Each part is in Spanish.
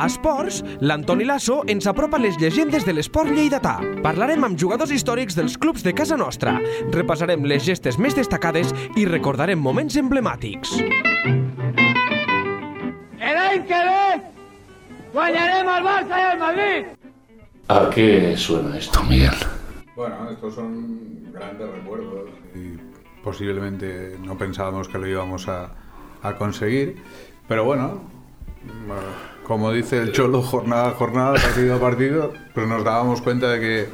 A Esports, l'Antoni Lasso ens apropa les llegendes de l'esport lleidatà. Parlarem amb jugadors històrics dels clubs de casa nostra, repassarem les gestes més destacades i recordarem moments emblemàtics. El any que ve guanyarem al Barça i al Madrid. ¿A qué suena esto, Miguel? Bueno, estos son grandes recuerdos y posiblemente no pensábamos que lo íbamos a, a conseguir, pero bueno, como dice el Cholo, jornada a jornada, partido a partido, pues nos dábamos cuenta de que,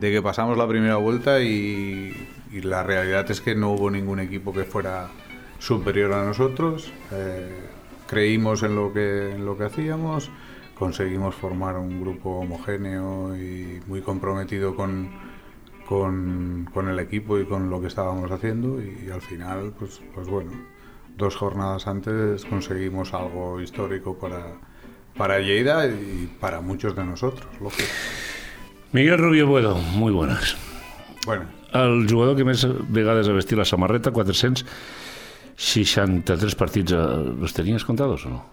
de que pasamos la primera vuelta y, y la realidad es que no hubo ningún equipo que fuera superior a nosotros. Eh, creímos en lo que, lo que hacíamos, conseguimos formar un grupo homogéneo y muy comprometido con, con, con el equipo y con lo que estábamos haciendo y, al final, pues, pues bueno, dos jornadas antes conseguimos algo histórico para, para Lleida y para muchos de nosotros, lógico. Miguel Rubio Buedo, muy buenas. Bueno, El jugador que més vegades ha vestit la samarreta, 463 partits, eh, ¿los tenías contados o no?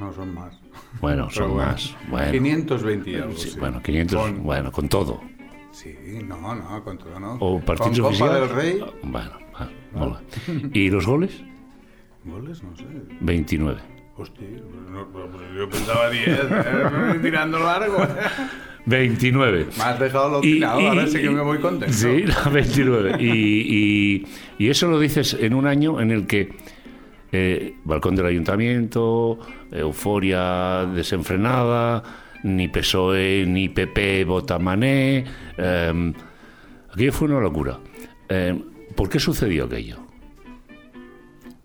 no son más. Bueno, son bueno, más. Bueno, 520 y algo, sí, sí. bueno 500, Con- bueno, con todo. Sí, no, no, con todo, ¿no? O partidos con Copa del Rey, Bueno, ah, mola. ¿Y los goles? goles, no sé. 29. Hostia, no, yo pensaba 10, ¿eh? tirando largo. 29. Me has dejado alucinado, ahora sí que me voy contento. Sí, la 29. Y, y- y eso lo dices en un año en el que eh, balcón del ayuntamiento, euforia desenfrenada, ni PSOE ni PP vota Mané. eh, aquello fue una locura. Eh, ¿Por qué sucedió aquello?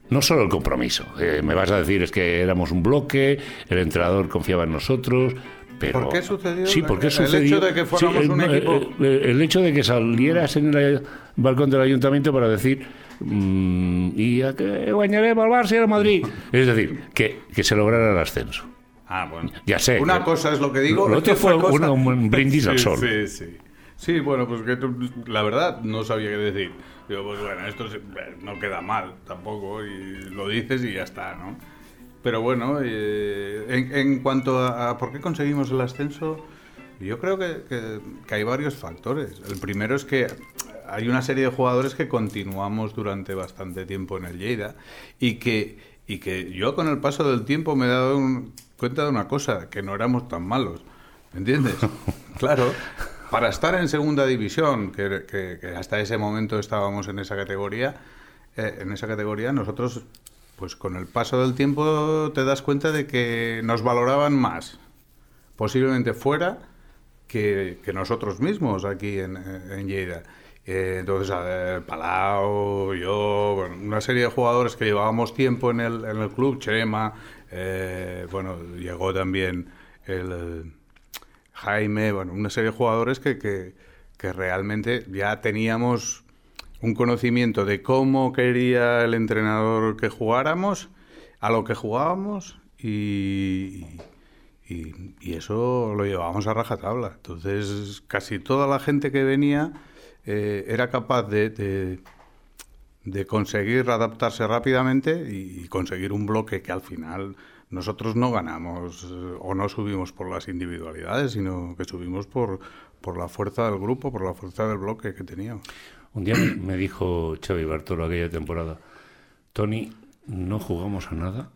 No solo el compromiso. eh, me vas a decir es que éramos un bloque, el entrenador confiaba en nosotros. Pero, ¿Por qué sucedió? Sí, ¿por qué El sucedió? hecho de que fuéramos el, un eh, equipo- eh, el hecho de que salieras en el balcón del ayuntamiento para decir mm, y a que guañaremos al Barça y al Madrid. Es decir, que, que se lograra el ascenso. Ah, bueno. Ya sé. Una cosa es lo que digo. Lo otro fue cosa- una- un brindis al sol. Sí, sí. Sí, bueno, pues que la verdad no sabía qué decir. Digo, pues bueno, esto se- no queda mal tampoco y lo dices y ya está, ¿no? Pero bueno, eh, en, en cuanto a, a por qué conseguimos el ascenso, yo creo que, que- que hay varios factores. El primero es que hay una serie de jugadores que continuamos durante bastante tiempo en el Lleida y que, y que yo con el paso del tiempo me he dado un- cuenta de una cosa, que no éramos tan malos. ¿Me entiendes? claro. Para estar en segunda división, que, que- que hasta ese momento estábamos en esa categoría, eh, en esa categoría nosotros, pues con el paso del tiempo te das cuenta de que nos valoraban más, posiblemente fuera, que, nosotros mismos aquí en, en Lleida. Eh, entonces, eh, Palau, yo, bueno, una serie de jugadores que llevábamos tiempo en el, en el club, Chema, eh, bueno, llegó también el, Jaime, bueno, una serie de jugadores que, que, que realmente ya teníamos un conocimiento de cómo quería el entrenador que jugáramos, a lo que jugábamos y, y, eso lo llevábamos a rajatabla. Entonces, casi toda la gente que venía eh, era capaz de, de, conseguir adaptarse rápidamente y conseguir un bloque que al final nosotros no ganamos eh, o no subimos por las individualidades, sino que subimos por, por la fuerza del grupo, por la fuerza del bloque que teníamos. Un día me, dijo Xavi Bartolo aquella temporada, Tony, no jugamos a nada,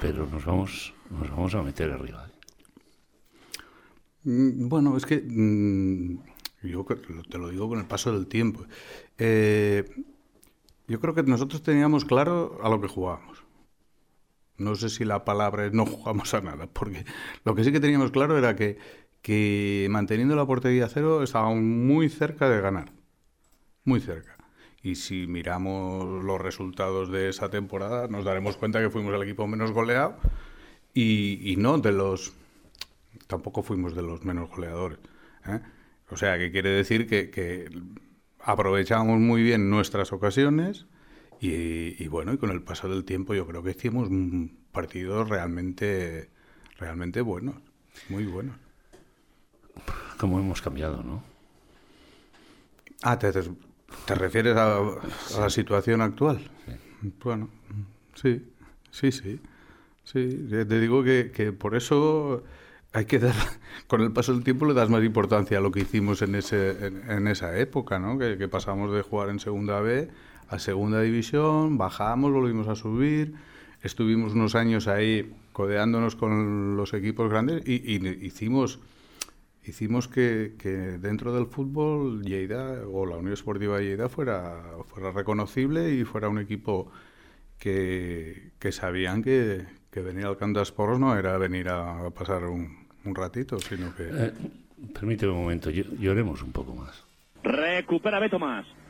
pero nos vamos, nos vamos a meter arriba. Mm, Bueno, es que mm, yo te lo digo con el paso del tiempo. Eh, yo creo que nosotros teníamos claro a lo que jugábamos. No sé si la palabra es no jugamos a nada, porque lo que sí que teníamos claro era que, que manteniendo la portería cero estábamos muy cerca de ganar. Muy cerca. Y si miramos los resultados de esa temporada, nos daremos cuenta que fuimos el equipo menos goleado y, y no de los tampoco fuimos de los menos goleadores. ¿eh? O sea, que quiere decir que, aprovechábamos muy bien nuestras ocasiones y, bueno, y con el paso del tiempo yo creo que hicimos partidos realmente, realmente buenos, muy buenos. ¿Cómo hemos cambiado, no? Ah, ¿te, te, te refieres a, a la situación actual? Bueno, sí, sí, sí. Sí, te digo que, que por eso hay que dar, con el paso del tiempo le das más importancia a lo que hicimos en, ese, en, en esa época, ¿no? Que, que, pasamos de jugar en segunda B a segunda división, bajamos, volvimos a subir, estuvimos unos años ahí codeándonos con los equipos grandes y, y hicimos, hicimos que, que, dentro del fútbol Lleida o la Unión Esportiva Lleida fuera, fuera reconocible y fuera un equipo que, que sabían que, que venir al Camp de Esports no era venir a pasar un, un ratito, sino que... Eh, permíteme un momento, lloremos un poco más. Recupera bé Tomàs.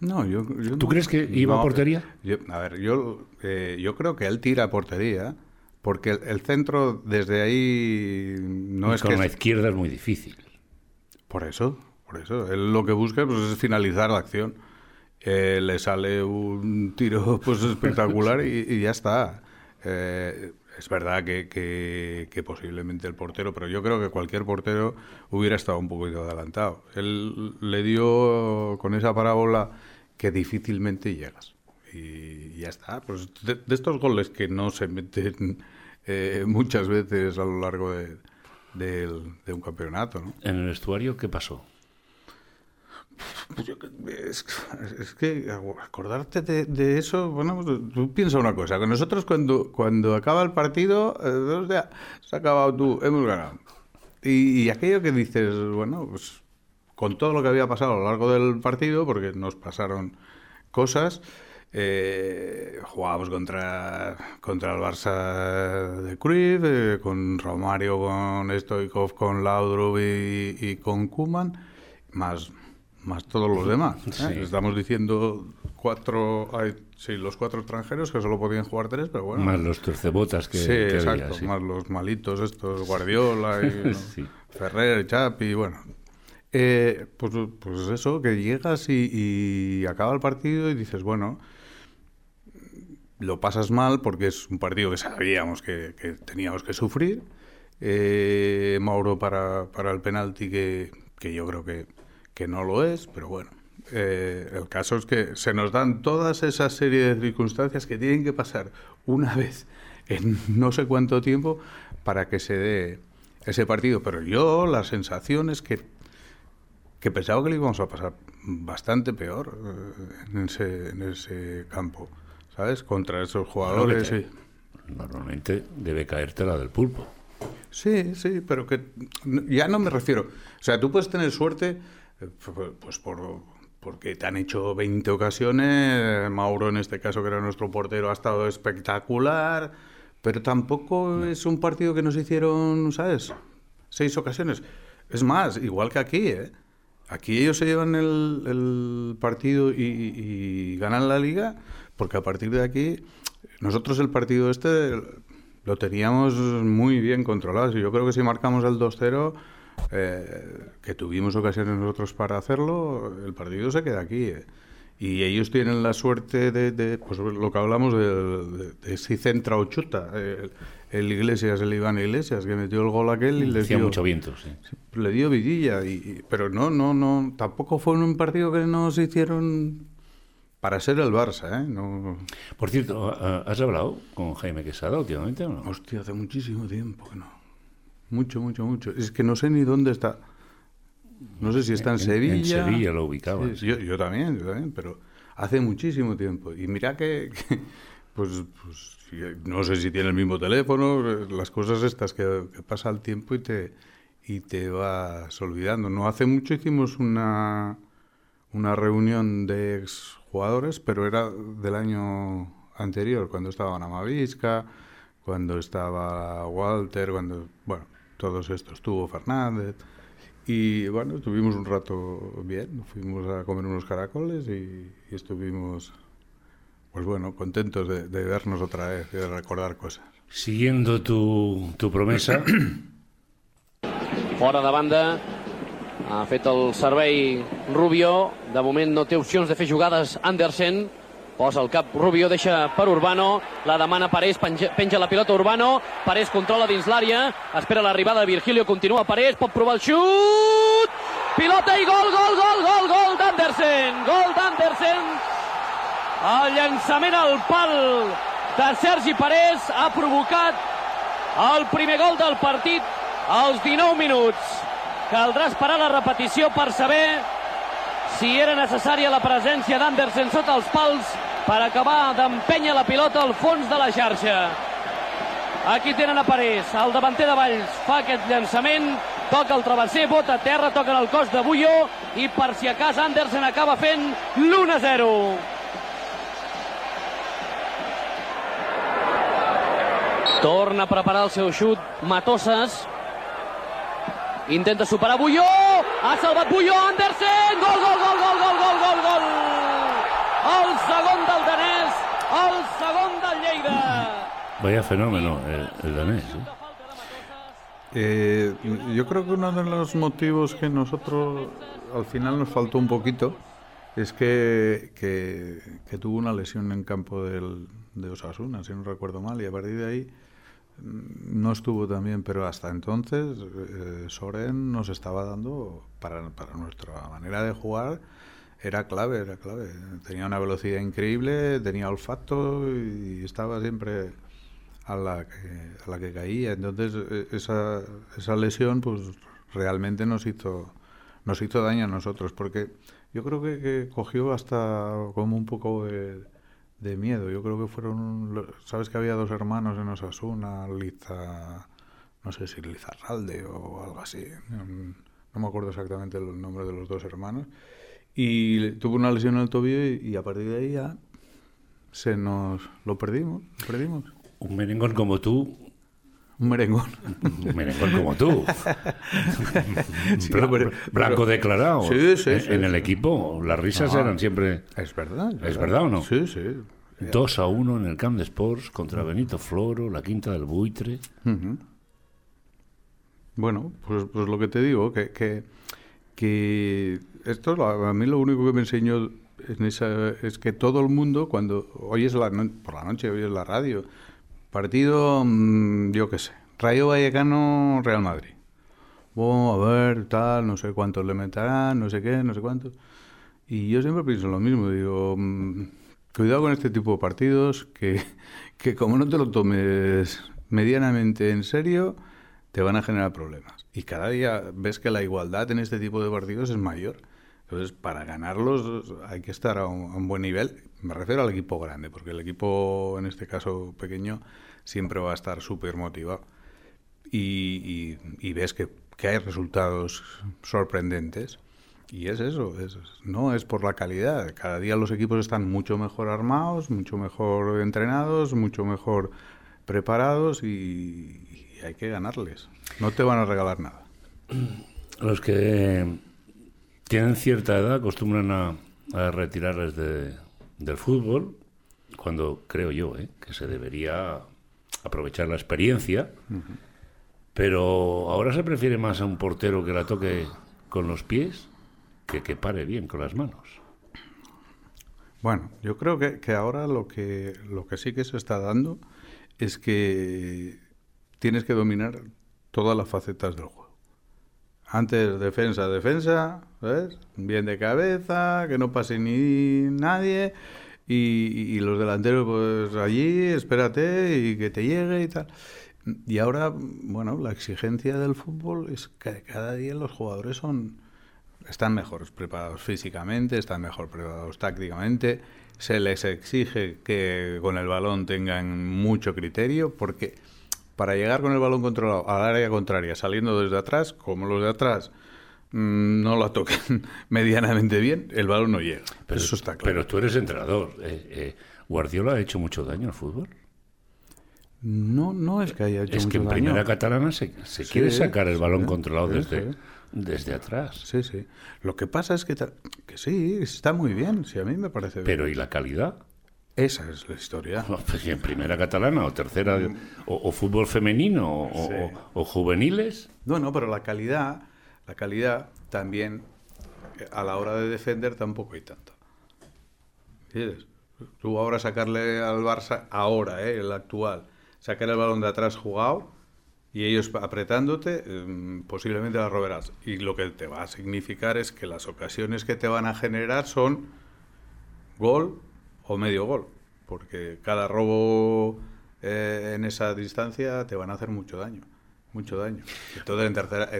No, yo, yo ¿Tú no, crees que iba no, a portería? Yo, a ver, yo, eh, yo creo que él tira a portería, porque el, el centro desde ahí no y es con que... la izquierda es muy difícil. Por eso, por eso. Él lo que busca pues, es finalizar la acción. Eh, le sale un tiro pues espectacular y, y ya está. Eh, es verdad que, que, que, posiblemente el portero, pero yo creo que cualquier portero hubiera estado un poquito adelantado. Él le dio con esa parábola que difícilmente llegas. Y ya está. Pues de, de estos goles que no se meten eh, muchas veces a lo largo de, de, de un campeonato. ¿no? ¿En el vestuario qué pasó? Pues yo, es, es, que acordarte de, de, eso, bueno, pues tú piensa una cosa, que nosotros cuando, cuando acaba el partido, eh, o sea, se ha acabado tú, hemos ganado. Y, y, aquello que dices, bueno, pues con todo lo que había pasado a lo largo del partido, porque nos pasaron cosas, eh, jugábamos contra, contra el Barça de Cruyff, eh, con Romario, con Stoikov, con Laudrup y, y con Kuman, más más todos los demás. ¿eh? Sí. Estamos diciendo cuatro, hay, sí, los cuatro extranjeros que solo podían jugar tres, pero bueno. Más los tercebotas que, sí, que exacto, había, sí. más los malitos estos, Guardiola y. Ferrer, Chapi, bueno. Eh, pues, pues eso, que llegas y, acaba el partido y dices, bueno, lo pasas mal porque es un partido que sabíamos que, teníamos que sufrir. Eh, Mauro para, para el penalti que, que yo creo que que no lo es, pero bueno. Eh, el caso es que se nos dan todas esas serie de circunstancias que tienen que pasar una vez en no sé cuánto tiempo para que se dé ese partido. Pero yo la sensación es que, que pensaba que lo íbamos a pasar bastante peor eh, en, ese, en ese campo, ¿sabes? Contra esos jugadores. Te, Normalmente debe caerte la del pulpo. Sí, sí, pero que ya no me refiero. O sea, tú puedes tener suerte pues por, porque te han hecho 20 ocasiones, Mauro en este caso que era nuestro portero ha estado espectacular, pero tampoco es un partido que nos hicieron, ¿sabes? Seis ocasiones. Es más, igual que aquí, ¿eh? Aquí ellos se llevan el, el partido y, y, ganan la liga, porque a partir de aquí, nosotros el partido este lo teníamos muy bien controlado. Yo creo que si marcamos el 2-0 eh, que tuvimos ocasiones nosotros para hacerlo, el partido se queda aquí. Eh. Y ellos tienen la suerte de, de pues lo que hablamos de, de, si centra o chuta. El, el, Iglesias, el Iván Iglesias, que metió el gol aquel y le dio mucho viento, sí. Le dio vidilla, y, y, pero no, no, no, tampoco fue un partido que nos hicieron para ser el Barça, ¿eh? No... Por cierto, ¿has hablado con Jaime Quesada últimamente o no? Hostia, hace muchísimo tiempo que no. Mucho, mucho, mucho. Es que no sé ni dónde está. No sé si está en, en Sevilla. En Sevilla lo ubicaba. Sí, yo, yo, también, yo también, pero hace muchísimo tiempo. Y mira que, que pues, pues, no sé si tiene el mismo teléfono, las cosas estas que, pasa el tiempo y te, y te vas olvidando. No hace mucho hicimos una, una reunión de exjugadores, pero era del año anterior, cuando estaba Amavisca, cuando estaba Walter, cuando, bueno, todos estos, estuvo Fernández. Y bueno, estuvimos un rato bien, fuimos a comer unos caracoles y estuvimos, pues bueno, contentos de, de, vernos otra vez, de recordar cosas. Siguiendo tu, tu promesa, Fora de banda, ha fet el servei Rubio. De moment no té opcions de fer jugades Andersen. Posa el cap Rubio, deixa per Urbano. La demana Parés, penja, penja la pilota Urbano. Parés controla dins l'àrea. Espera l'arribada de Virgilio, continua Parés, pot provar el xut. Pilota i gol, gol, gol, gol, gol d'Andersen. Gol d'Andersen. El llançament al pal de Sergi Parés ha provocat el primer gol del partit als 19 minuts. Caldrà esperar la repetició per saber si era necessària la presència d'Andersen sota els pals per acabar d'empènyer la pilota al fons de la xarxa. Aquí tenen a Parés, el davanter de Valls fa aquest llançament, toca el travesser, bota a terra, toca el cos de Bullo i per si a cas Andersen acaba fent l'1-0. Torna a preparar el seu xut Matosses. Intenta superar Bulló. Ha salvat Bulló. Andersen. Gol, gol, gol, gol, gol, gol, gol, gol. El segon del danès. El segon del Lleida. Vaya fenómeno el, el danés. ¿eh? Eh, yo creo que uno de los motivos que nosotros al final nos faltó un poquito es que, que, que tuvo una lesión en campo del, de Osasuna, si no recuerdo mal, y a partir de ahí no estuvo tan bien, pero hasta entonces eh, Soren nos estaba dando, para, para nuestra manera de jugar, era clave, era clave. Tenía una velocidad increíble, tenía olfato y estaba siempre a la que, a la que caía. Entonces eh, esa, esa lesión pues realmente nos hizo, nos hizo daño a nosotros, porque yo creo que, cogió hasta como un poco de, de miedo. Yo creo que fueron, sabes que había dos hermanos en Osasuna, Liza, no sé si Lizarralde o algo así. No, me acuerdo exactamente el nombre de los dos hermanos. Y tuvo una lesión en el tobillo y, y a partir de ahí ya se nos lo perdimos, lo perdimos. Un merengón como tú, Un merengón. un merengón como tú. Sí, Bla- pero- blanco pero- declarado. Sí, sí, en, en el equipo, las risas Ah. eran siempre Es verdad. ¿Es verdad o no? Sí, sí. 2 a 1 en el Camp de Sports contra Benito Floro, la quinta del buitre. Ujú. Bueno, pues, pues lo que te digo, que, que, que esto a mí lo único que me enseñó en esa, es que todo el mundo, cuando oyes la, no- por la noche, oyes la radio, partido, mm, yo qué sé, Rayo Vallecano, Real Madrid. Bueno, a ver, tal, no sé cuántos le meterán, no sé qué, no sé cuántos. Y yo siempre pienso lo mismo, digo, mm, cuidado con este tipo de partidos, que, que como no te lo tomes medianamente en serio, te van a generar problemas. Y cada día ves que la igualdad en este tipo de partidos es mayor. Entonces, para ganarlos hay que estar a un buen nivel. Me refiero al equipo grande, porque el equipo, en este caso pequeño, siempre va a estar súper motivado. Y, ves que, hay resultados sorprendentes. Y es eso, es, no es por la calidad. Cada día los equipos están mucho mejor armados, mucho mejor entrenados, mucho mejor preparados y, y hay que ganarles. No te van a regalar nada. Los que tienen cierta edad acostumbran a, a retirarles de- del fútbol, cuando creo yo ¿eh? que se debería aprovechar la experiencia, pero ahora se prefiere más a un portero que la toque con los pies que que pare bien con las manos. Bueno, yo creo que, que ahora lo que, lo que sí que se está dando es que tienes que dominar todas las facetas del juego. Antes defensa, defensa, ¿ves? Bien de cabeza, que no pase ni nadie. Y, y los delanteros, pues allí, espérate y que te llegue y tal. Y ahora, bueno, la exigencia del fútbol es que cada día los jugadores son están mejor preparados físicamente, están mejor preparados tácticamente, se les exige que con el balón tengan mucho criterio, porque para llegar con el balón controlado al área contraria, saliendo desde atrás, como los de atrás mm, no la toquen medianamente bien, el balón no llega. Pero, Eso está claro. pero tú eres entrenador. eh, eh, ¿Guardiola ha hecho mucho daño al fútbol? No, no es que haya hecho Es que en mucho daño. primera catalana se, se Sí, quiere sacar el balón sí, controlado sí, desde, desde atrás. Sí, sí. Lo que pasa es que, que sí, está muy bien, sí, a mí me parece bien. Pero ¿y la calidad? Esa es la historia. Pues, en primera catalana o tercera, o, o fútbol femenino o, o- Sí. o juveniles. No, no, pero la calidad, la calidad también eh, a la hora de defender tampoco hay tanto. ¿Entiendes? Tú ahora sacarle al Barça, ahora, ¿eh? el actual, sacar el balón de atrás jugado y ellos apretándote, eh, posiblemente la roberás. Y lo que te va a significar es que las ocasiones que te van a generar son gol o medio gol, porque cada robo eh, en esa distancia te van a hacer mucho daño, mucho daño. Entonces en tercera,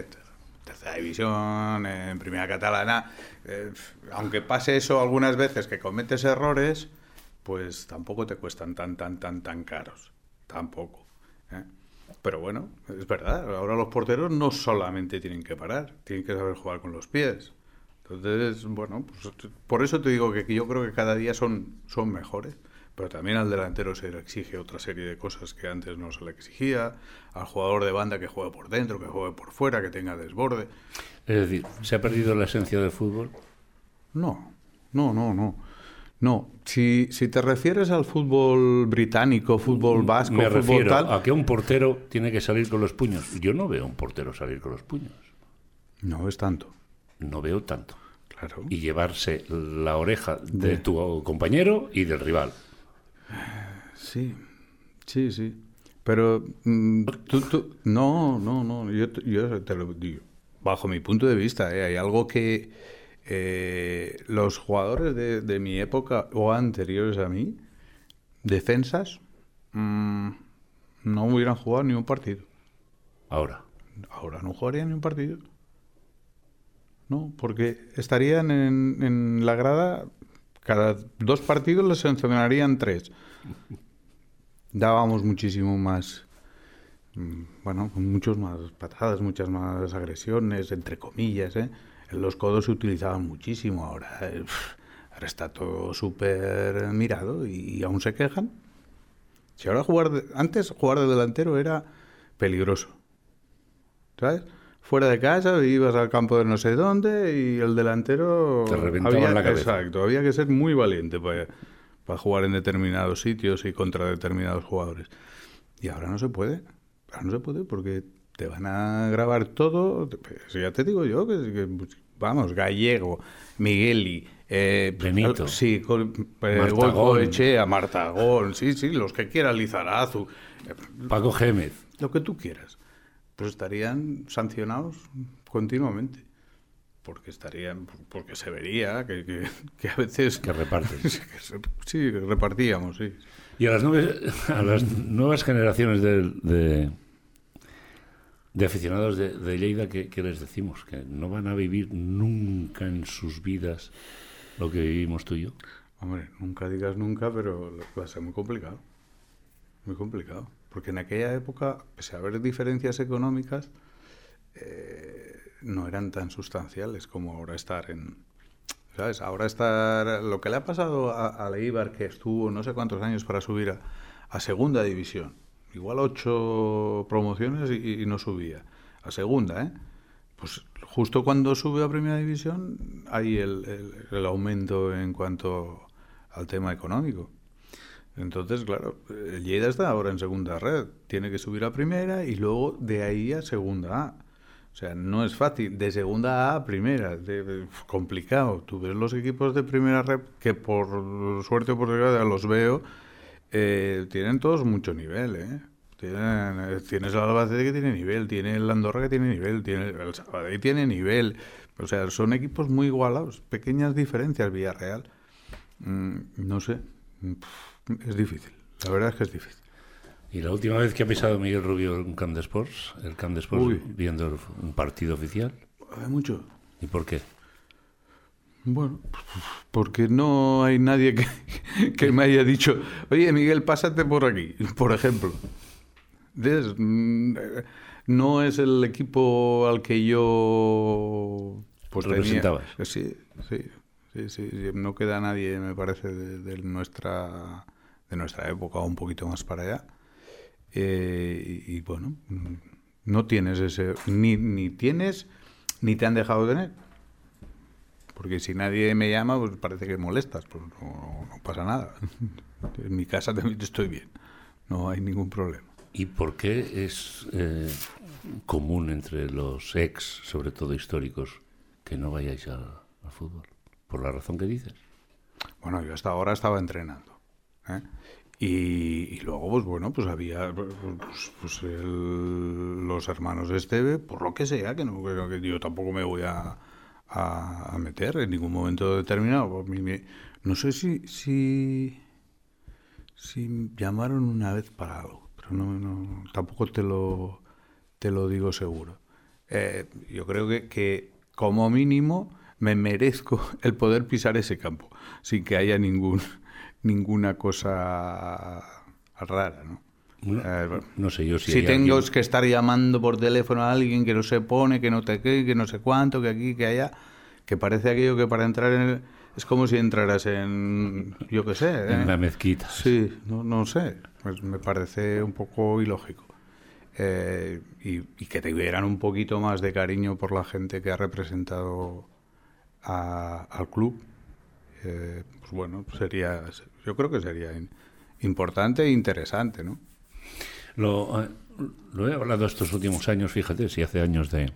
tercera división, en primera catalana, eh, aunque pase eso algunas veces que cometes errores, pues tampoco te cuestan tan, tan, tan, tan caros, tampoco. ¿eh? Pero bueno, es verdad, ahora los porteros no solamente tienen que parar, tienen que saber jugar con los pies. Entonces, bueno, pues, por eso te digo que yo creo que cada día son, son mejores. Pero también al delantero se le exige otra serie de cosas que antes no se le exigía. Al jugador de banda que juegue por dentro, que juegue por fuera, que tenga desborde. Es decir, ¿se ha perdido la esencia del fútbol? No, no, no, no. No, si, si te refieres al fútbol británico, fútbol vasco, Me fútbol refiero tal... a que un portero tiene que salir con los puños. Yo no veo a un portero salir con los puños. No es tanto, No veo tanto. Claro. Y llevarse la oreja de tu compañero y del rival. Sí, sí, sí. Pero mm, tú, tú- no, no, no, yo, te- yo te lo digo. Bajo mi punto de vista, ¿eh? hay algo que eh, los jugadores de, de mi época o anteriores a mí, defensas, mm, no hubieran jugado ni un partido. Ahora, Ahora no jugarían ni un partido. No, porque estarían en, en la grada, cada dos partidos les sancionarían tres. Dábamos muchísimo más, mm, bueno, muchos más patadas, muchas más agresiones, entre comillas, ¿eh? Los codos se utilizaban muchísimo, ahora, ahora está todo súper mirado y aún se quejan. Si ahora jugar, de- antes jugar de delantero era peligroso. ¿sabes? Fuera de casa, ibas al campo de no sé dónde y el delantero... Te reventaba había, en la cabeza. Exacto, había que ser muy valiente para, para jugar en determinados sitios y contra determinados jugadores. Y ahora no se puede, ahora no se puede porque te van a grabar todo, pues ya te digo yo, que, que, vamos, Gallego, Migueli... Eh, Benito. Sí, con, eh, Martagón, sí, sí, los que quiera, Lizarazu, eh, Paco Gémez. lo que tú quieras, pues estarían sancionados continuamente. Porque estarían, porque se vería que, que, que a veces... Que reparten. que se- sí, que repartíamos, sí. Y a las, nueve- a las nuevas generaciones de, de, de aficionados de, de Lleida, ¿qué, qué les decimos? Que no van a vivir nunca en sus vidas lo que vivimos tú y yo. Hombre, nunca digas nunca, pero va a ser muy complicado. Muy complicado. Porque en aquella época, pese a haber diferencias económicas, eh, no eran tan sustanciales como ahora estar en... ¿Sabes? Ahora estar... Lo que le ha pasado a, a Leibar, que estuvo no sé cuántos años para subir a, a segunda división. Igual ocho promociones y, no subía. A segunda, ¿eh? Pues justo cuando sube a primera división hay el- el aumento en cuanto al tema económico. Entonces, claro, el Lleida está ahora en segunda red, tiene que subir a primera y luego de ahí a segunda A. O sea, no es fácil, de segunda A a primera, de- complicado. Tú ves los equipos de primera red que por suerte o por desgracia los veo, eh, tienen todos mucho nivel, ¿eh? Tienen, eh, tienes el Albacete que tiene nivel, tiene el Andorra que tiene nivel, tiene el Sabadell tiene nivel. O sea, son equipos muy igualados, pequeñas diferencias Villarreal. Mm, no sé, Mm, pf, es difícil, la verdad es que es difícil. Y la última vez que ha pisado Miguel Rubio un Camp de Sports, el Camp de Sports Uy. viendo un partido oficial. Hay mucho. ¿Y por qué? Bueno, porque no hay nadie que, que me haya dicho, oye Miguel, pásate por aquí, por ejemplo. ¿Ves? Mm, No es el equipo al que yo pues, Representabas. Sí, sí, sí, sí, sí. No queda nadie, me parece, de, de nuestra de nuestra época, un poquito más para allá. Eh, y, y, bueno, mm, no tienes ese, ni, ni tienes, ni te han dejado tener Porque si nadie me llama, pues parece que molestas, pues no, no pasa nada. En mi casa también estoy bien, no hay ningún problema. ¿Y por qué es eh, común entre los ex, sobre todo históricos, que no vayáis al, al fútbol? Por la razón que dices. Bueno, yo hasta ahora estaba entrenando. ¿Eh? Y, luego, pues bueno, pues había pues, pues el- los hermanos Esteve, por lo que sea, que, no, que- yo tampoco me voy a, meter en ningún momento determinado. Pues no sé si, si, si llamaron una vez para algo, pero no, no- tampoco te lo, te lo digo seguro. Eh, yo creo que, que como mínimo me merezco el poder pisar ese campo sin que haya ningún ninguna cosa rara, ¿no? No, Eh, no sé yo si, si tengo alguien- que estar llamando por teléfono a alguien que no se pone, que no te qué, que no sé cuánto, que aquí, que allá, que parece aquello que para entrar en el... Es como si entraras en, yo qué sé, ¿eh? en la mezquita. Sí, no, no sé, pues me parece un poco ilógico. Eh, y, y que tuvieran un poquito más de cariño por la gente que ha representado a- al club, eh, pues bueno, sería, yo creo que sería importante e interesante, ¿no? Lo, eh, lo he hablado estos últimos años, fíjate, si hace años de...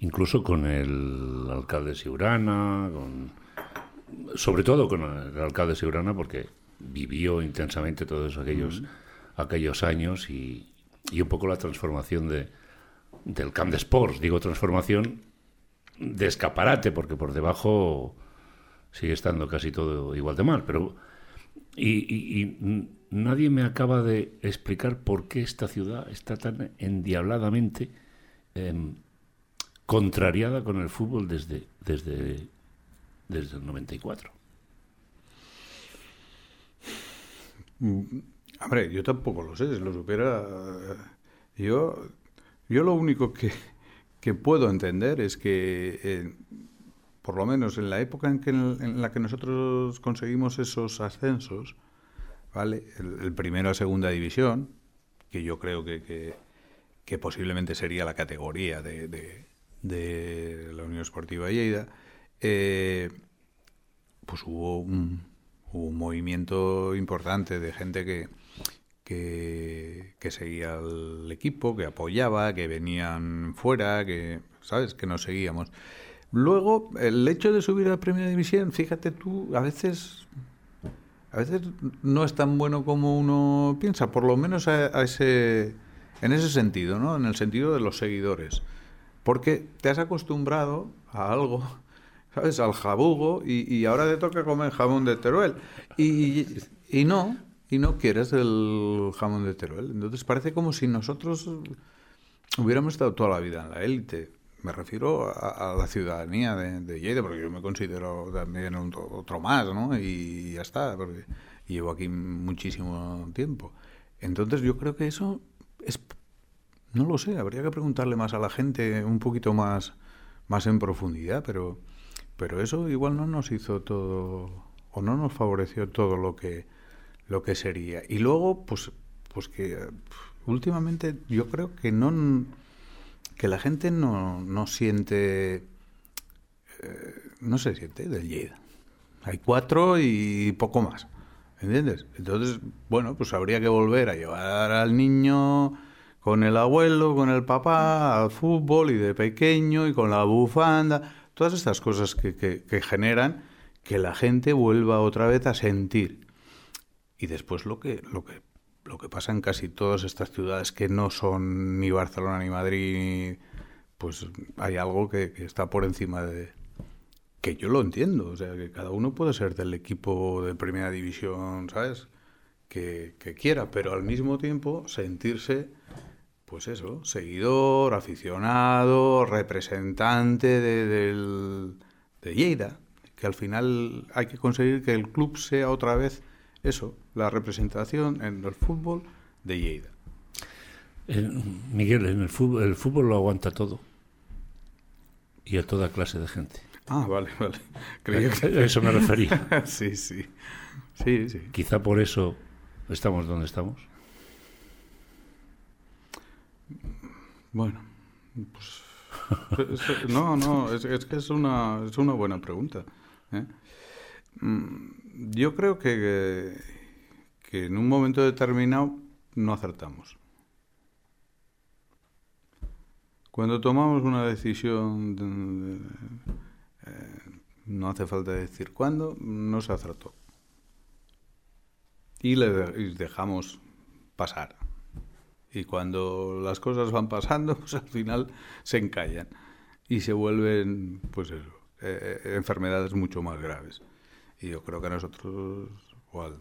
Incluso con el alcalde Siurana, con, sobre todo con el alcalde Siurana, porque vivió intensamente todos aquellos, aquellos años y, y un poco la transformación de, del Camp de Sports. Digo transformación de escaparate, porque por debajo sigue estando casi todo igual de mal, pero y, nadie me acaba de explicar por qué esta ciudad está tan endiabladamente em, contrariada con el fútbol desde, desde, desde el 94. Hombre, yo tampoco lo sé, si lo supiera. eh, Yo, yo lo único que, que puedo entender es que, eh, por lo menos en la época en, que, en la que nosotros conseguimos esos ascensos, ¿vale? El, primero a segunda división, que yo creo que, que, posiblemente sería la categoría de, de, de la Unión Esportiva Lleida, eh, pues hubo un, movimiento importante de gente que, que, que seguía al equipo, que apoyaba, que venían fuera, que, ¿sabes? Que nos seguíamos. Luego, el hecho de subir a Primera División, fíjate tú, a veces a veces no es tan bueno como uno piensa, por lo menos a, a ese, en ese sentido, ¿no? En el sentido de los seguidores. Porque te has acostumbrado a algo, ¿sabes? Al jabugo y, y ahora te toca comer jamón de Teruel. Y, y no, y no quieres el jamón de Teruel. Entonces parece como si nosotros hubiéramos estado toda la vida en la élite. Me refiero a, la ciudadanía de, de Lleida, porque yo me considero también otro más, ¿no? Y ya está, porque llevo aquí muchísimo tiempo. Entonces yo creo que eso es no lo sé, habría que preguntarle más a la gente un poquito más, más en profundidad, pero, pero eso igual no nos hizo todo, o no nos favoreció todo lo que, lo que sería. Y luego, pues, pues que últimamente yo creo que no que la gente no, no siente eh, no se siente del Lleida. Hay cuatro y poco más. ¿Entiendes? Entonces, bueno, pues habría que volver a llevar al niño con el abuelo, con el papá, al fútbol y de pequeño y con la bufanda, todas estas cosas que, que, que generan que la gente vuelva otra vez a sentir. Y después lo que, lo que, lo que pasa en casi todas estas ciudades que no son ni Barcelona ni Madrid, pues hay algo que, que está por encima de, que yo lo entiendo, o sea, que cada uno puede ser del equipo de primera división, ¿sabes? Que, que quiera, pero al mismo tiempo sentirse, pues eso, seguidor, aficionado, representante de, del, de Lleida, que al final hay que conseguir que el club sea otra vez eso, la representación en el fútbol de Lleida. Eh, Miguel, en el fútbol, el fútbol lo aguanta todo. Y a toda clase de gente. Ah, vale, vale. Creía que... A eso me refería. sí, sí. Sí, sí. Quizá por eso estamos donde estamos. Bueno, pues Es- No, no, es, es que es una, es una buena pregunta. ¿eh? Mm, Yo creo que, que en un momento determinado no acertamos. Cuando tomamos una decisión, de- de- eh, no hace falta decir cuándo, no se acertó. Y le dejamos pasar. Y cuando las cosas van pasando, pues al final se encallan y se vuelven, pues eh, eh, enfermedades mucho más graves. Y yo creo que a nosotros, o al,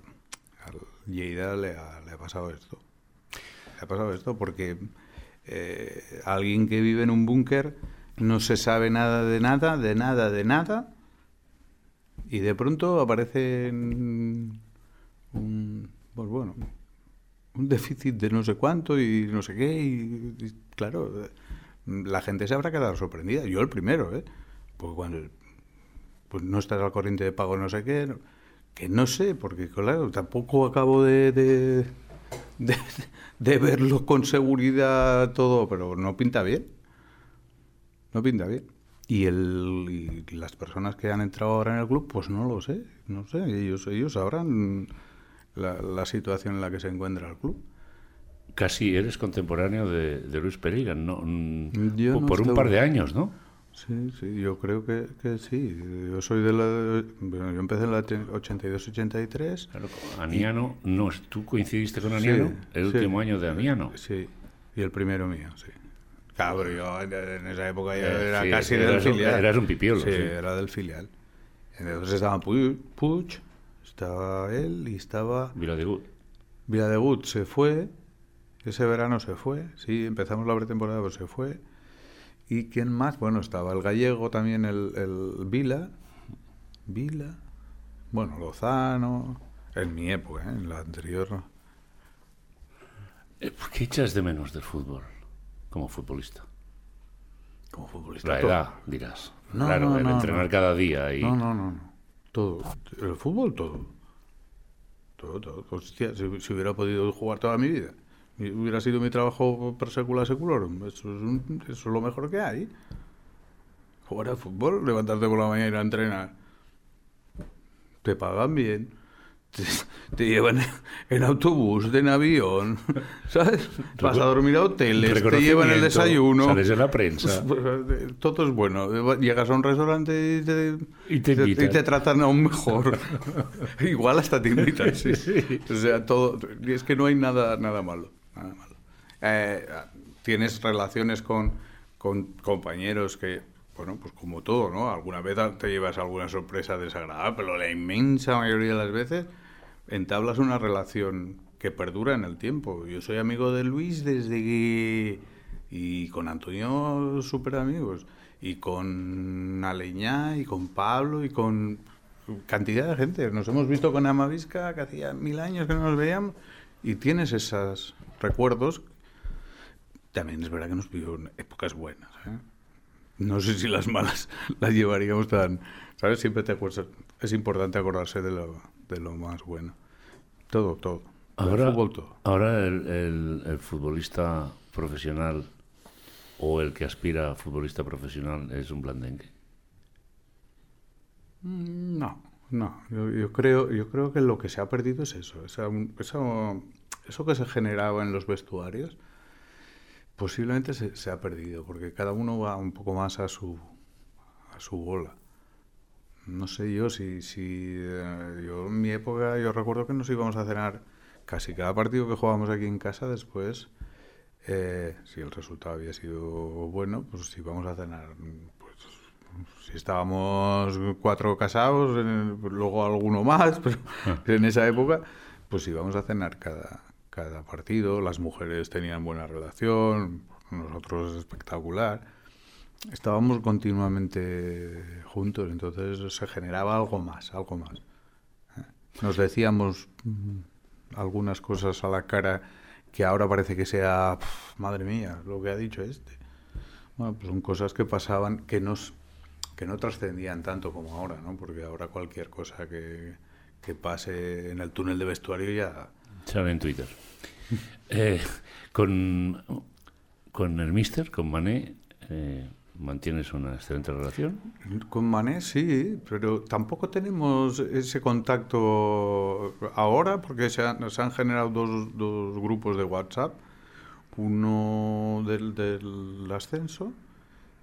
al Lleida le ha, le ha pasado esto. Le ha pasado esto porque eh, alguien que vive en un búnker no se sabe nada de nada, de nada, de nada, y de pronto aparece un, pues bueno, un déficit de no sé cuánto y no sé qué, y, y, claro, la gente se habrá quedado sorprendida, yo el primero, ¿eh? Porque cuando pues no estás al corriente de pago no sé qué, que no sé, porque claro, tampoco acabo de, de, de, de verlo con seguridad todo, pero no pinta bien. No pinta bien. Y, el, y las personas que han entrado ahora en el club, pues no lo sé, no sé, ellos, ellos sabrán la, la situación en la que se encuentra el club. Casi eres contemporáneo de, de Luis Pereira, ¿no? Mm, Yo por no por un par de años, ¿no? Sí, sí, yo creo que, que sí. Yo soy de la... Bueno, yo empecé en la 82-83. Claro, Aniano, no, tú coincidiste con Aniano, el sí. último año de Aniano. Sí, y el primero mío, sí. Pero yo en esa época ya Eh, era sí, casi del un- filial. eras un pipiolo, Sí, era del filial. Entonces estaba Puig, estaba él y estaba... Vila de Gut. Villadegut se fue, ese verano se fue, sí, empezamos la pretemporada, pero se fue. ¿Y quién más? Bueno, estaba el gallego también, el, el Vila, Vila, bueno, Lozano, en mi época, ¿eh? en la anterior. Eh, ¿Qué echas de menos del fútbol como futbolista? Como futbolista. La todo. edad, dirás. No, claro, no, el no, entrenar cada día y... No, no, no, no. Todo. El fútbol, todo. Todo, todo. Hostia, si, si hubiera podido jugar toda mi vida, hubiera sido mi trabajo per secula seculorum, eso es, un- eso es lo mejor que hay. Jugar al fútbol, levantarte por la mañana y ir a entrenar. Te pagan bien. Te, te llevan en autobús, en avión, ¿sabes? Vas a dormir a hoteles, te llevan el desayuno. Sales en la prensa. Pues, eh, Todo es bueno. Llegas a un restaurante y te, Y te invitan. tratan aún mejor. Igual hasta te invitan. Sí. O sea, todo. y Es que no hay nada, nada malo. Eh, tienes relaciones con, compañeros que, bueno, pues como todo, ¿no? Alguna vez te llevas alguna sorpresa desagradable, pero la inmensa mayoría de las veces entablas una relación que perdura en el tiempo. Yo soy amigo de Luis desde que... Y con Antonio súper amigos. Y con Aleñá, y con Pablo, y con cantidad de gente. Nos hemos visto con Amavisca, que hacía mil años que no nos veíamos. Y tienes esos recuerdos. También es verdad que nos en épocas buenas. ¿eh? No sé si las malas las llevaríamos tan... ¿Sabes? Siempre te acuerdas... Es importante acordarse de lo, de lo más bueno. Todo, todo. El Ahora, fútbol, todo. ahora el, el- el futbolista profesional o el que aspira a futbolista profesional es un blandengue. Mm, No, no. Yo, yo creo, yo creo que lo que se ha perdido es eso. Esa- eso, eso que se generaba en los vestuarios, posiblemente se, se ha perdido, porque cada uno va un poco más a su, a su bola. No sé yo si, si eh, yo en mi época yo recuerdo que nos íbamos a cenar casi cada partido que jugábamos aquí en casa después eh, si el resultado había sido bueno pues íbamos a cenar pues si estábamos cuatro casados eh, luego alguno más pero en esa época pues íbamos a cenar cada cada partido las mujeres tenían buena relación nosotros espectacular estábamos continuamente juntos, entonces se generaba algo más, algo más. Nos decíamos mm, algunas cosas a la cara que ahora parece que sea, "Pf, madre mía, lo que ha dicho este. Bueno, pues son cosas que pasaban, que, nos, que no trascendían tanto como ahora, ¿no? Porque ahora cualquier cosa que, que pase en el túnel de vestuario ya... Sale en Twitter. Eh, con, con el Mister, con Mané, eh, ¿Mantienes una excelente relación? Con Mané sí, pero tampoco tenemos ese contacto ahora porque se han, se han generado dos, dos grupos de WhatsApp, uno del, del ascenso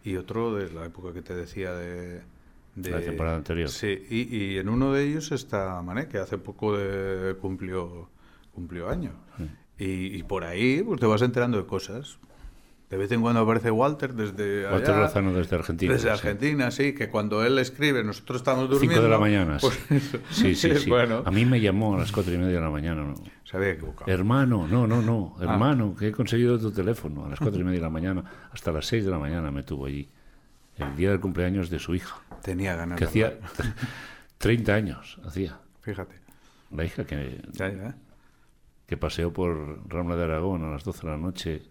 y otro de la época que te decía de... de La temporada anterior. Sí, y, y en uno de ellos está Mané, que hace poco de- cumplió, cumplió años. Y, y por ahí pues, te vas enterando de cosas. De vez en cuando aparece Walter desde Walter allá. Lozano desde Argentina. Desde sí. Argentina, sí, que cuando él escribe, nosotros estamos durmiendo. Cinco de la mañana. pues sí. eso. sí, sí, sí. Bueno, A mí me llamó a las cuatro y media de la mañana. ¿no? se había equivocado. Hermano, no, no, no. Ah. Hermano, que he conseguido tu teléfono. A las cuatro y media de la mañana, hasta las seis de la mañana me tuvo allí. El día del cumpleaños de su hija, Tenía ganas que de hacía hablar. 30 años. Hacía. Fíjate. La hija que, Ya, ya. Que paseó por Rambla de Aragón a las 12 de la noche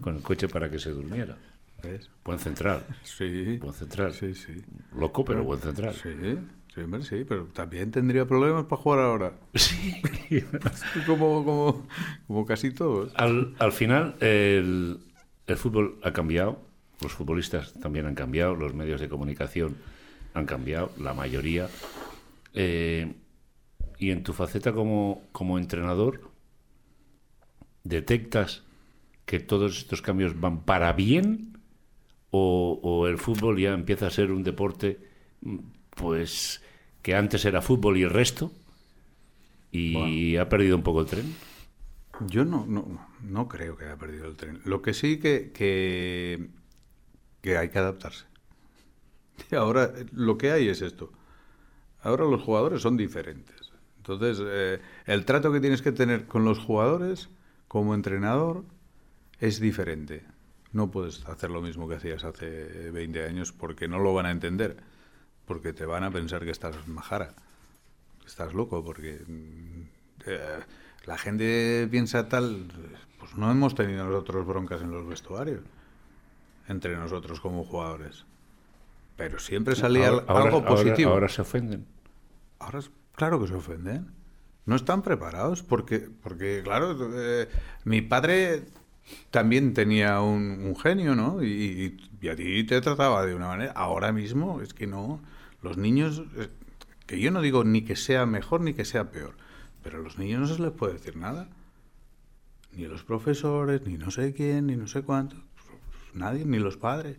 con el coche para que se durmiera. ¿Ves? Buen central. Sí. Buen central. Sí, sí. Loco, pero buen central. Sí, sí, hombre, sí, pero también tendría problemas para jugar ahora. Sí. Como, como, como casi todos. Al, al final, el, el fútbol ha cambiado, los futbolistas también han cambiado, los medios de comunicación han cambiado, la mayoría. Eh, y en tu faceta como, como entrenador, ¿detectas que todos estos cambios van para bien? ¿O, o el fútbol ya empieza a ser un deporte, mm, pues, que antes era fútbol y el resto? Y ha perdido un poco el tren. Yo no, no, no creo que haya perdido el tren. Lo que sí que, que, que hay que adaptarse. Y ahora lo que hay es esto. Ahora los jugadores son diferentes. Entonces, eh, el trato que tienes que tener con los jugadores como entrenador es diferente. No puedes hacer lo mismo que hacías hace 20 años porque no lo van a entender. Porque te van a pensar que estás majara. que Estás loco porque mm, eh, la gente piensa tal. Pues no hemos tenido nosotros broncas en los vestuarios. Entre nosotros como jugadores. Pero siempre salía Ahora- algo ahora- ahora- positivo. ahora se ofenden. Ahora, es- claro que se ofenden. No están preparados porque, porque claro, eh, mi padre también tenía un, un genio, ¿no? Y, y a ti te trataba de una manera. Ahora mismo es que no. Los niños, eh, que yo no digo ni que sea mejor ni que sea peor, pero a los niños no se les puede decir nada. Ni los profesores, ni no sé quién, ni no sé cuánto. Nadie, ni los padres.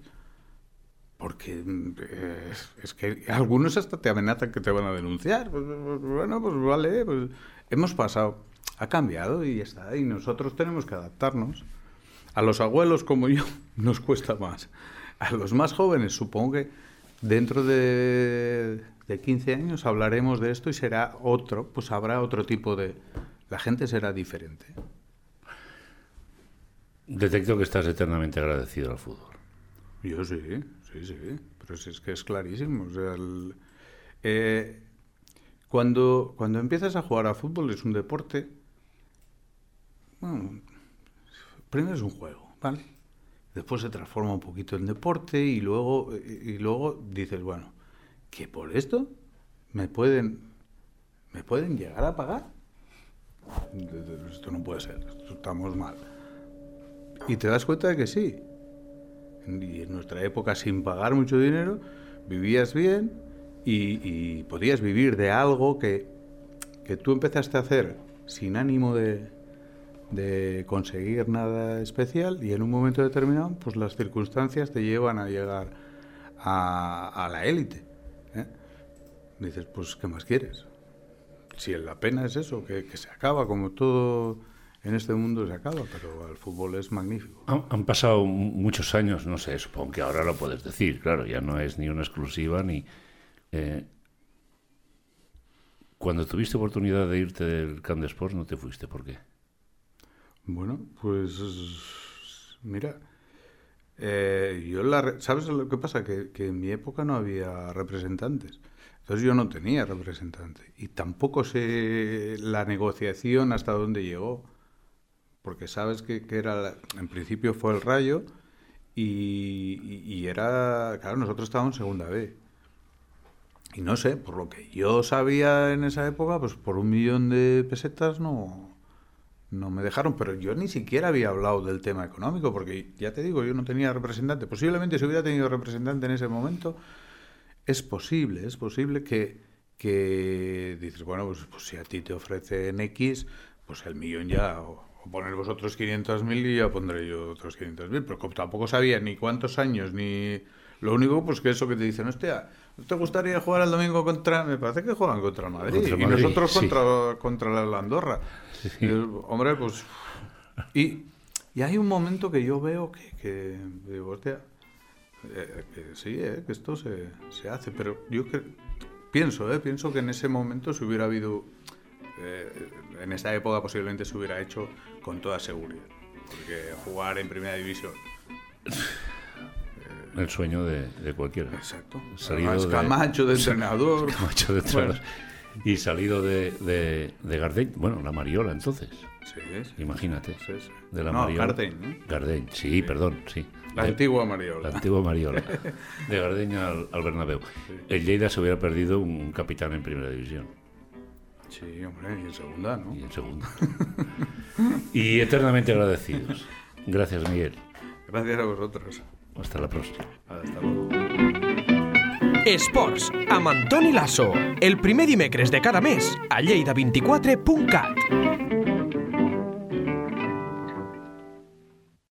Porque eh, es que algunos hasta te amenazan que te van a denunciar. Pues, pues, bueno, pues vale, pues hemos pasado. Ha cambiado y ya está. Y nosotros tenemos que adaptarnos. A los abuelos como yo nos cuesta más. A los más jóvenes supongo que dentro de, de 15 años hablaremos de esto y será otro, pues habrá otro tipo de... La gente será diferente. Detecto que estás eternamente agradecido al fútbol. Yo sí, sí, sí, pero si es que es clarísimo. O sea, eh, cuando, cuando empiezas a jugar a fútbol es un deporte, bueno, primero es un juego, ¿vale? Después se transforma un poquito en deporte y luego, y luego dices, bueno, que por esto me pueden, me pueden llegar a pagar. Esto no puede ser, estamos mal. Y te das cuenta de que sí. Y en nuestra época, sin pagar mucho dinero, vivías bien y, y podías vivir de algo que, que tú empezaste a hacer sin ánimo de, de conseguir nada especial y en un momento determinado, pues las circunstancias te llevan a llegar a, la élite. ¿eh? Dices, pues, ¿qué más quieres? Si la pena es eso, que se acaba, como todo en este mundo se acaba, pero el fútbol es magnífico. Han, han pasado mu- muchos años, no sé, supongo que ahora lo puedes decir, claro, ya no es ni una exclusiva ni... eh, cuando tuviste oportunidad de irte del Camp de Sports, no te fuiste, ¿por qué? Bueno, pues mira, eh, yo la, ¿sabes lo que pasa? Que, que en mi época no había representantes. Entonces yo no tenía representante. Y tampoco sé la negociación hasta dónde llegó. Porque sabes que, que era, la- en principio fue el Rayo y, era, claro, nosotros estábamos en segunda B. Y no sé, por lo que yo sabía en esa época, pues por un millón de pesetas no, no me dejaron, pero yo ni siquiera había hablado del tema económico, porque ya te digo, yo no tenía representante. Posiblemente si hubiera tenido representante en ese momento, es posible, es posible que, que dices, bueno, pues, pues si a ti te ofrecen X, pues el millón ya, o poner vosotros 500.000 y ya pondré yo otros 500.000, pero como tampoco sabía ni cuántos años, ni... Lo único, pues que eso que te dicen, hostia, ¿no te gustaría jugar el domingo contra...? Me parece que juegan contra Madrid, Contra y nosotros sí. contra, contra la Andorra. Y yo, hombre, pues... Y, y hay un momento que yo veo que, que digo, hostia, eh, que sí, eh, que esto se, se hace, pero yo que, pienso, eh, pienso que en ese momento si hubiera habido, eh, en esa época posiblemente se hubiera hecho con toda seguridad, porque jugar en primera división, El sueño de, de cualquiera. exacto, Salido Además, de- Camacho de entrenador, Camacho de Bueno, Tras. Y salido de, de, de Gardeny, bueno, la Mariola entonces, sí, sí, imagínate. sí, sí. De la no, Mariola. Gardeny, ¿no? Gardeny, sí, perdón, sí. la De- antigua Mariola. La antigua Mariola. De Gardeny al, al Bernabéu. El Lleida se hubiera perdido un capitán en primera división Sí, hombre, y en segunda, ¿no? y en segunda. y eternamente agradecidos. Gracias, Miguel. Gracias a vosotros. Hasta la próxima. Hasta luego. Esports, amb Antoni Lasso. El primer dimecres de cada mes a lleida24.cat.